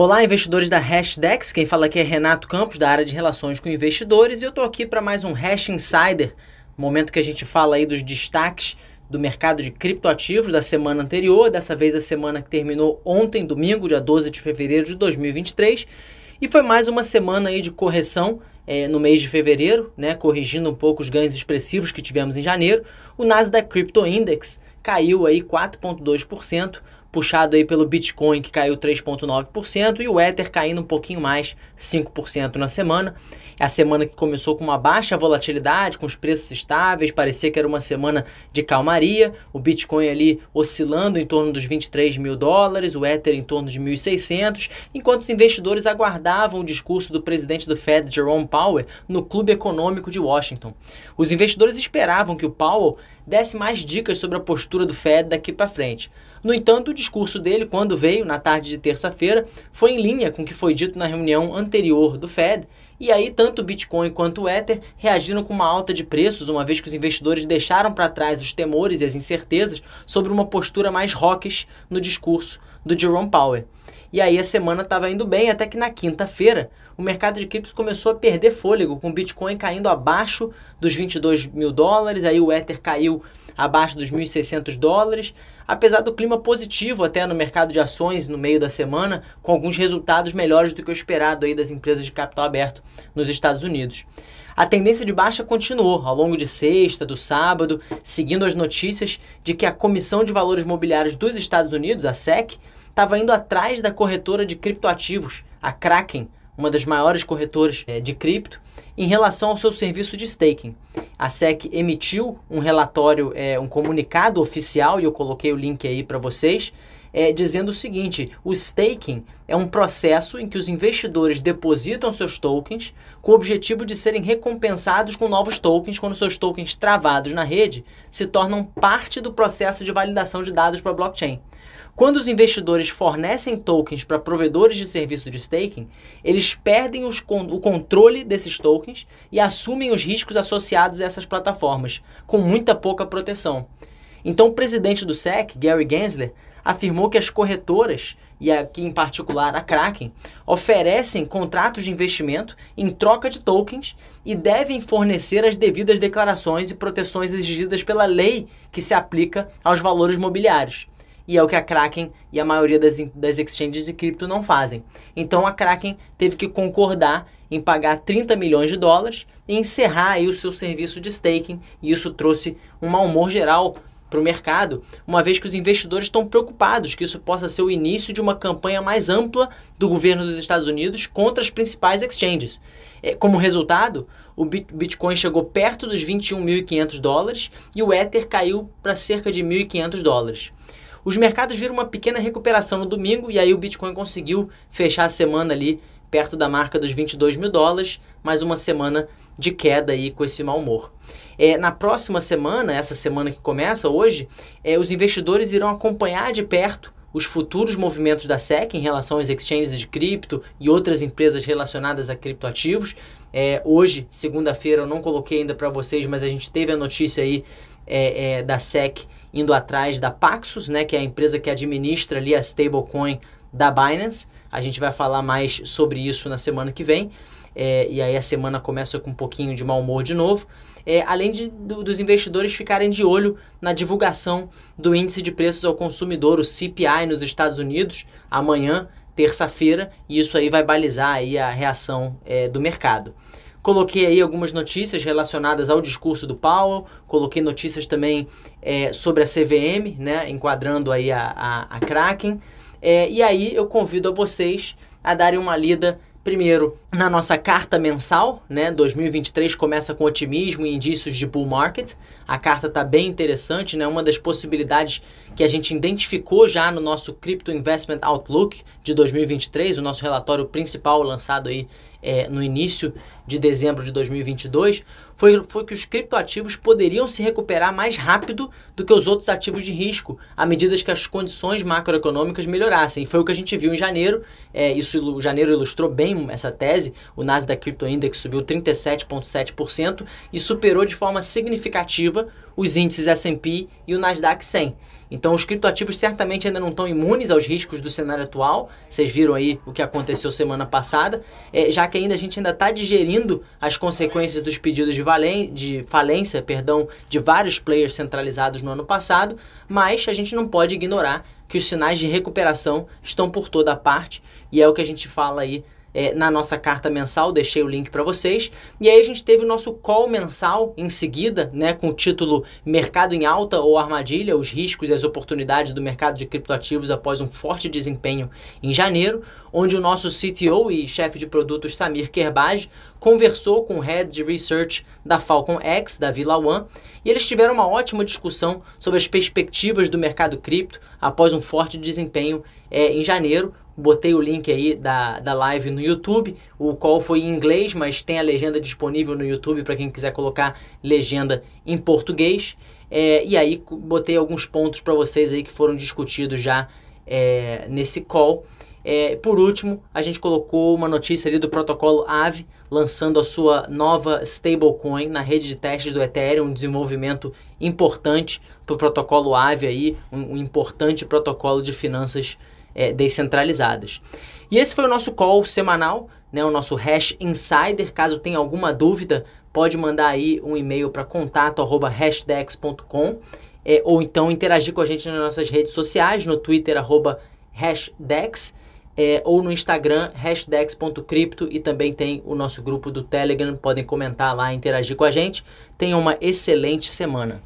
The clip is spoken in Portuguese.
Olá, investidores da Hashdex. Quem fala aqui é Renato Campos, da área de relações com investidores, e eu estou aqui para mais um Hash Insider, momento que a gente fala aí dos destaques do mercado de criptoativos da semana anterior, dessa vez a semana que terminou ontem, domingo, dia 12 de fevereiro de 2023, e foi mais uma semana aí de correção é, no mês de fevereiro, né, corrigindo um pouco os ganhos expressivos que tivemos em janeiro. O Nasdaq Crypto Index caiu aí 4,2%, puxado aí pelo Bitcoin que caiu 3,9% e o Ether caindo um pouquinho mais, 5% na semana. É a semana que começou com uma baixa volatilidade, com os preços estáveis, parecia que era uma semana de calmaria, o Bitcoin ali oscilando em torno dos 23 mil dólares, o Ether em torno de 1.600, enquanto os investidores aguardavam o discurso do presidente do Fed, Jerome Powell, no Clube Econômico de Washington. Os investidores esperavam que o Powell desse mais dicas sobre a postura do Fed daqui para frente. No entanto, discurso dele, quando veio na tarde de terça-feira, foi em linha com o que foi dito na reunião anterior do Fed, e aí tanto o Bitcoin quanto o Ether reagiram com uma alta de preços, uma vez que os investidores deixaram para trás os temores e as incertezas sobre uma postura mais hawkish no discurso do Jerome Powell. E aí a semana estava indo bem, até que na quinta-feira o mercado de criptos começou a perder fôlego, com o Bitcoin caindo abaixo dos 22 mil dólares, aí o Ether caiu abaixo dos 1.600 dólares, apesar do clima positivo até no mercado de ações no meio da semana, com alguns resultados melhores do que o esperado aí das empresas de capital aberto nos Estados Unidos. A tendência de baixa continuou ao longo de sexta, do sábado, seguindo as notícias de que a Comissão de Valores Mobiliários dos Estados Unidos, a SEC, estava indo atrás da corretora de criptoativos, a Kraken, uma das maiores corretoras é, de cripto, em relação ao seu serviço de staking. A SEC emitiu um relatório, é, um comunicado oficial, e eu coloquei o link aí para vocês, é, dizendo o seguinte: o staking é um processo em que os investidores depositam seus tokens com o objetivo de serem recompensados com novos tokens quando seus tokens travados na rede se tornam parte do processo de validação de dados para a blockchain. Quando os investidores fornecem tokens para provedores de serviço de staking, eles perdem os, o controle desses tokens e assumem os riscos associados a essas plataformas, com muita pouca proteção. Então, o presidente do SEC, Gary Gensler, afirmou que as corretoras, e aqui em particular a Kraken, oferecem contratos de investimento em troca de tokens e devem fornecer as devidas declarações e proteções exigidas pela lei que se aplica aos valores mobiliários e é o que a Kraken e a maioria das, das exchanges de cripto não fazem. Então a Kraken teve que concordar em pagar 30 milhões de dólares e encerrar aí o seu serviço de staking, e isso trouxe um mau humor geral para o mercado, uma vez que os investidores estão preocupados que isso possa ser o início de uma campanha mais ampla do governo dos Estados Unidos contra as principais exchanges. É, como resultado, o Bitcoin chegou perto dos 21.500 dólares e o Ether caiu para cerca de 1.500 dólares. Os mercados viram uma pequena recuperação no domingo e aí o Bitcoin conseguiu fechar a semana ali perto da marca dos 22 mil dólares, mais uma semana de queda aí com esse mau humor. É, na próxima semana, essa semana que começa hoje, é, os investidores irão acompanhar de perto os futuros movimentos da SEC em relação às exchanges de cripto e outras empresas relacionadas a criptoativos. É, hoje, segunda-feira, eu não coloquei ainda para vocês, mas a gente teve a notícia aí é, é, da SEC indo atrás da Paxos, né, que é a empresa que administra ali a stablecoin da Binance. A gente vai falar mais sobre isso na semana que vem. É, e aí a semana começa com um pouquinho de mau humor de novo. É, além de, do, dos investidores ficarem de olho na divulgação do índice de preços ao consumidor, o CPI nos Estados Unidos, amanhã, terça-feira, e isso aí vai balizar aí a reação é, do mercado. Coloquei aí algumas notícias relacionadas ao discurso do Powell, coloquei notícias também é, sobre a CVM, né, enquadrando aí a, a, a Kraken. É, e aí eu convido a vocês a darem uma lida Primeiro, na nossa carta mensal, né? 2023 começa com otimismo e indícios de bull market. A carta está bem interessante, né? Uma das possibilidades que a gente identificou já no nosso Crypto Investment Outlook de 2023, o nosso relatório principal lançado aí é, no início de dezembro de 2022, foi, foi que os criptoativos poderiam se recuperar mais rápido do que os outros ativos de risco, à medida que as condições macroeconômicas melhorassem. Foi o que a gente viu em janeiro, é, isso o janeiro ilustrou bem essa tese, o Nasdaq Crypto Index subiu 37,7% e superou de forma significativa os índices S&P e o Nasdaq 100. Então os criptoativos certamente ainda não estão imunes aos riscos do cenário atual. Vocês viram aí o que aconteceu semana passada, é, já que ainda a gente ainda está digerindo as consequências dos pedidos de, valen de falência, perdão, de vários players centralizados no ano passado, mas a gente não pode ignorar que os sinais de recuperação estão por toda parte e é o que a gente fala aí é, na nossa carta mensal, deixei o link para vocês. E aí a gente teve o nosso call mensal em seguida, né, com o título Mercado em Alta ou Armadilha, os riscos e as oportunidades do mercado de criptoativos após um forte desempenho em janeiro, onde o nosso CTO e chefe de produtos Samir Kerbaj conversou com o Head de Research da Falcon X, da Vila One, e eles tiveram uma ótima discussão sobre as perspectivas do mercado cripto após um forte desempenho é, em janeiro, botei o link aí da, da live no YouTube, o qual foi em inglês, mas tem a legenda disponível no YouTube para quem quiser colocar legenda em português. É, e aí botei alguns pontos para vocês aí que foram discutidos já é, nesse call. É, por último, a gente colocou uma notícia ali do protocolo AVE, lançando a sua nova stablecoin na rede de testes do Ethereum, um desenvolvimento importante para o protocolo AVE aí, um, um importante protocolo de finanças é, descentralizadas. E esse foi o nosso call semanal, né, o nosso Hash Insider. Caso tenha alguma dúvida, pode mandar aí um e-mail para contato@hashdex.com é, ou então interagir com a gente nas nossas redes sociais, no Twitter arroba hashdex é, ou no Instagram hashdex.cripto e também tem o nosso grupo do Telegram, podem comentar lá, interagir com a gente. Tenham uma excelente semana.